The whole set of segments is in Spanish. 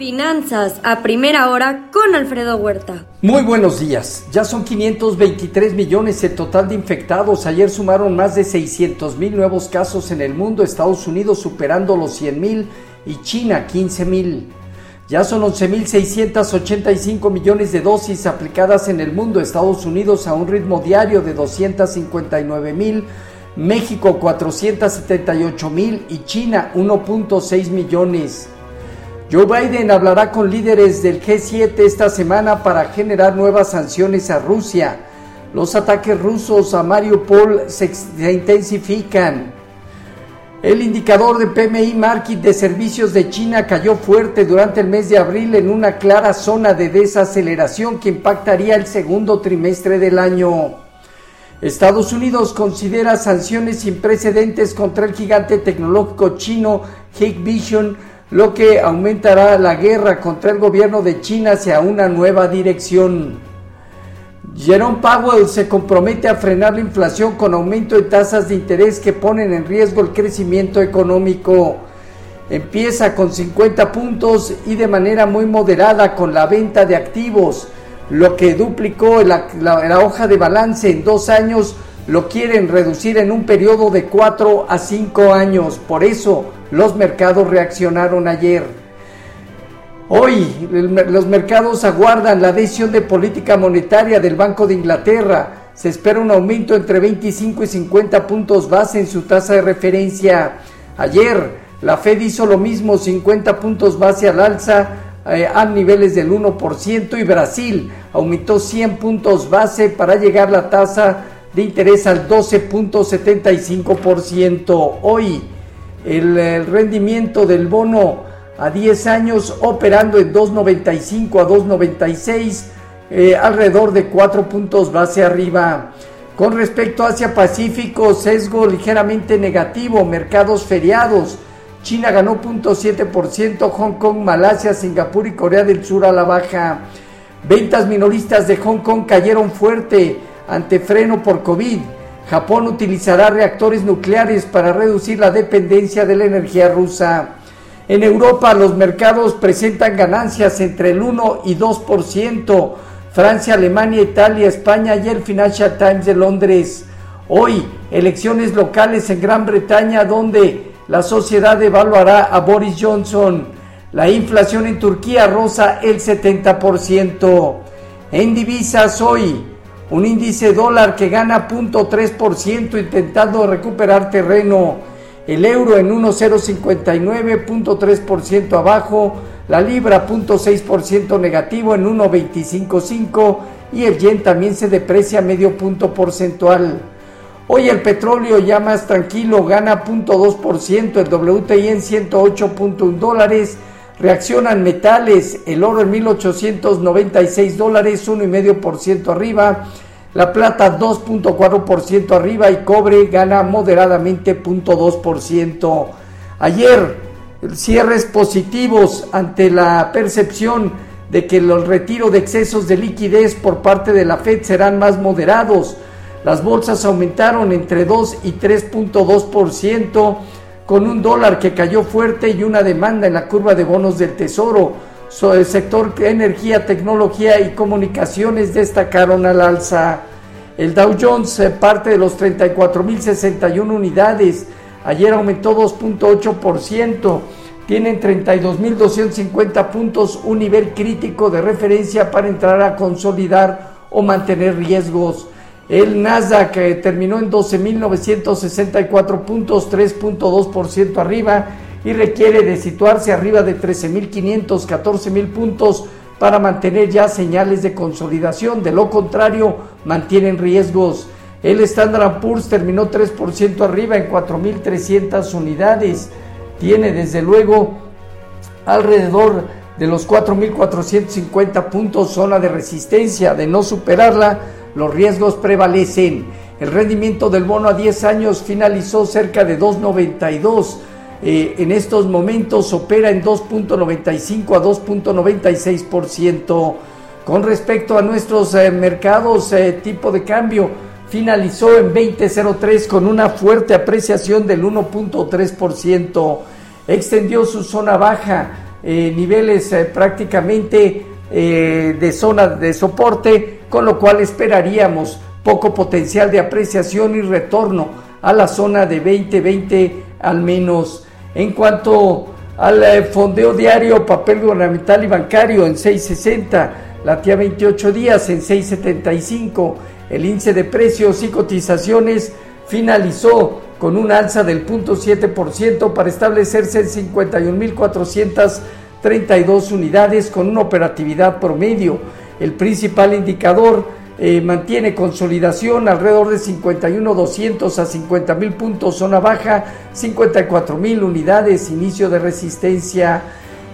Finanzas a primera hora con Alfredo Huerta. Muy buenos días. Ya son 523 millones el total de infectados. Ayer sumaron más de 600 mil nuevos casos en el mundo. Estados Unidos superando los 100 mil y China 15 mil. Ya son 11.685 millones de dosis aplicadas en el mundo. Estados Unidos a un ritmo diario de 259 mil. México 478 mil y China 1.6 millones. Joe Biden hablará con líderes del G7 esta semana para generar nuevas sanciones a Rusia. Los ataques rusos a Mariupol se, intensifican. El indicador de PMI Market de servicios de China cayó fuerte durante el mes de abril en una clara zona de desaceleración que impactaría el segundo trimestre del año. Estados Unidos considera sanciones sin precedentes contra el gigante tecnológico chino Hikvision lo que aumentará la guerra contra el gobierno de China hacia una nueva dirección. Jerome Powell se compromete a frenar la inflación con aumento de tasas de interés que ponen en riesgo el crecimiento económico. Empieza con 50 puntos y de manera muy moderada con la venta de activos, lo que duplicó la, la hoja de balance en dos años, lo quieren reducir en un periodo de 4 a 5 años. Por eso, los mercados reaccionaron ayer. Hoy los mercados aguardan la decisión de política monetaria del Banco de Inglaterra. Se espera un aumento entre 25 y 50 puntos base en su tasa de referencia. Ayer la Fed hizo lo mismo, 50 puntos base al alza eh, a niveles del 1% y Brasil aumentó 100 puntos base para llegar la tasa de interés al 12.75%. Hoy el, rendimiento del bono a 10 años operando en 2.95 a 2.96, eh, alrededor de 4 puntos base arriba. Con respecto a Asia Pacífico, sesgo ligeramente negativo, mercados feriados. China ganó 0.7%, Hong Kong, Malasia, Singapur y Corea del Sur a la baja. Ventas minoristas de Hong Kong cayeron fuerte ante freno por COVID. Japón utilizará reactores nucleares para reducir la dependencia de la energía rusa. En Europa los mercados presentan ganancias entre el 1 y 2%. Francia, Alemania, Italia, España y el Financial Times de Londres. Hoy, elecciones locales en Gran Bretaña donde la sociedad evaluará a Boris Johnson. La inflación en Turquía roza el 70%. En divisas hoy, un índice dólar que gana 0.3% intentando recuperar terreno, el euro en 1.059.3% abajo, la libra 0.6% negativo en 1.255 y el yen también se deprecia medio punto porcentual. Hoy el petróleo ya más tranquilo gana 0.2%, el WTI en 108.1 dólares, reaccionan metales, el oro en 1896 dólares, 1,5% arriba, la plata 2.4% arriba y cobre gana moderadamente 0.2%. Ayer cierres positivos ante la percepción de que el retiro de excesos de liquidez por parte de la Fed serán más moderados. Las bolsas aumentaron entre 2 y 3.2% con un dólar que cayó fuerte y una demanda en la curva de bonos del Tesoro. el sector energía, tecnología y comunicaciones destacaron al alza. El Dow Jones eh, parte de los 34.061 unidades. Ayer aumentó 2.8%. Tienen 32.250 puntos, un nivel crítico de referencia para entrar a consolidar o mantener riesgos. El Nasdaq terminó en 12.964 puntos, 3.2% arriba y requiere de situarse arriba de 13.500, 14.000 puntos para mantener ya señales de consolidación. De lo contrario, mantienen riesgos. El Standard Poor's terminó 3% arriba en 4.300 unidades. Tiene desde luego alrededor de los 4.450 puntos zona de resistencia. De no superarla, los riesgos prevalecen. El rendimiento del bono a 10 años finalizó cerca de 2.92. Eh, en estos momentos opera en 2.95 a 2.96%. Con respecto a nuestros eh, mercados, eh, tipo de cambio finalizó en 20.03 con una fuerte apreciación del 1.3%. Extendió su zona baja eh, niveles prácticamente de zona de soporte, con lo cual esperaríamos poco potencial de apreciación y retorno a la zona de 2020 al menos. En cuanto al fondeo diario, papel gubernamental y bancario en 660, la TIA 28 días en 675, el índice de precios y cotizaciones finalizó con un alza del 0.7% para establecerse en 51.432 unidades con una operatividad promedio. El principal indicador eh, mantiene consolidación alrededor de 51.200 a 50.000 puntos, zona baja 54.000 unidades, inicio de resistencia.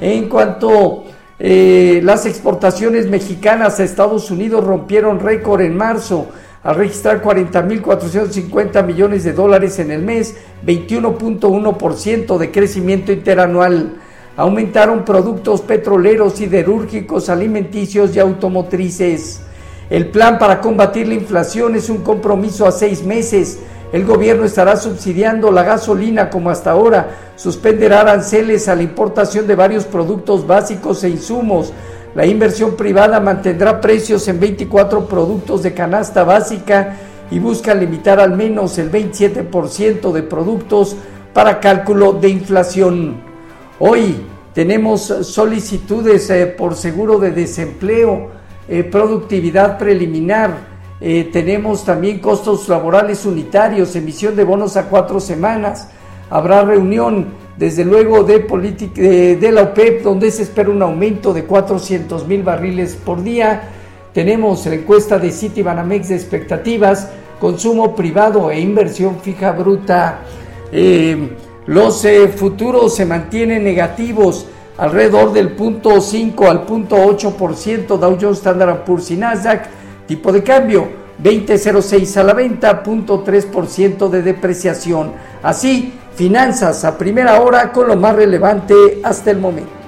En cuanto eh, las exportaciones mexicanas a Estados Unidos rompieron récord en marzo al registrar 40.450 millones de dólares en el mes, 21.1% de crecimiento interanual. Aumentaron productos petroleros, siderúrgicos, alimenticios y automotrices. El plan para combatir la inflación es un compromiso a seis meses. El gobierno estará subsidiando la gasolina como hasta ahora, suspenderá aranceles a la importación de varios productos básicos e insumos, la inversión privada mantendrá precios en 24 productos de canasta básica y busca limitar al menos el 27% de productos para cálculo de inflación. Hoy tenemos solicitudes eh, por seguro de desempleo, eh, productividad preliminar, eh, tenemos también costos laborales unitarios, emisión de bonos a cuatro semanas, habrá reunión desde luego de, de, la OPEP, donde se espera un aumento de 400 mil barriles por día. Tenemos la encuesta de Citibanamex de expectativas, consumo privado e inversión fija bruta. Los eh, futuros se mantienen negativos alrededor del punto 5 al punto 8% Dow Jones Standard Poor's y Nasdaq. Tipo de cambio 20.06 a la venta, punto 3% de depreciación. Así, Finanzas a primera hora con lo más relevante hasta el momento.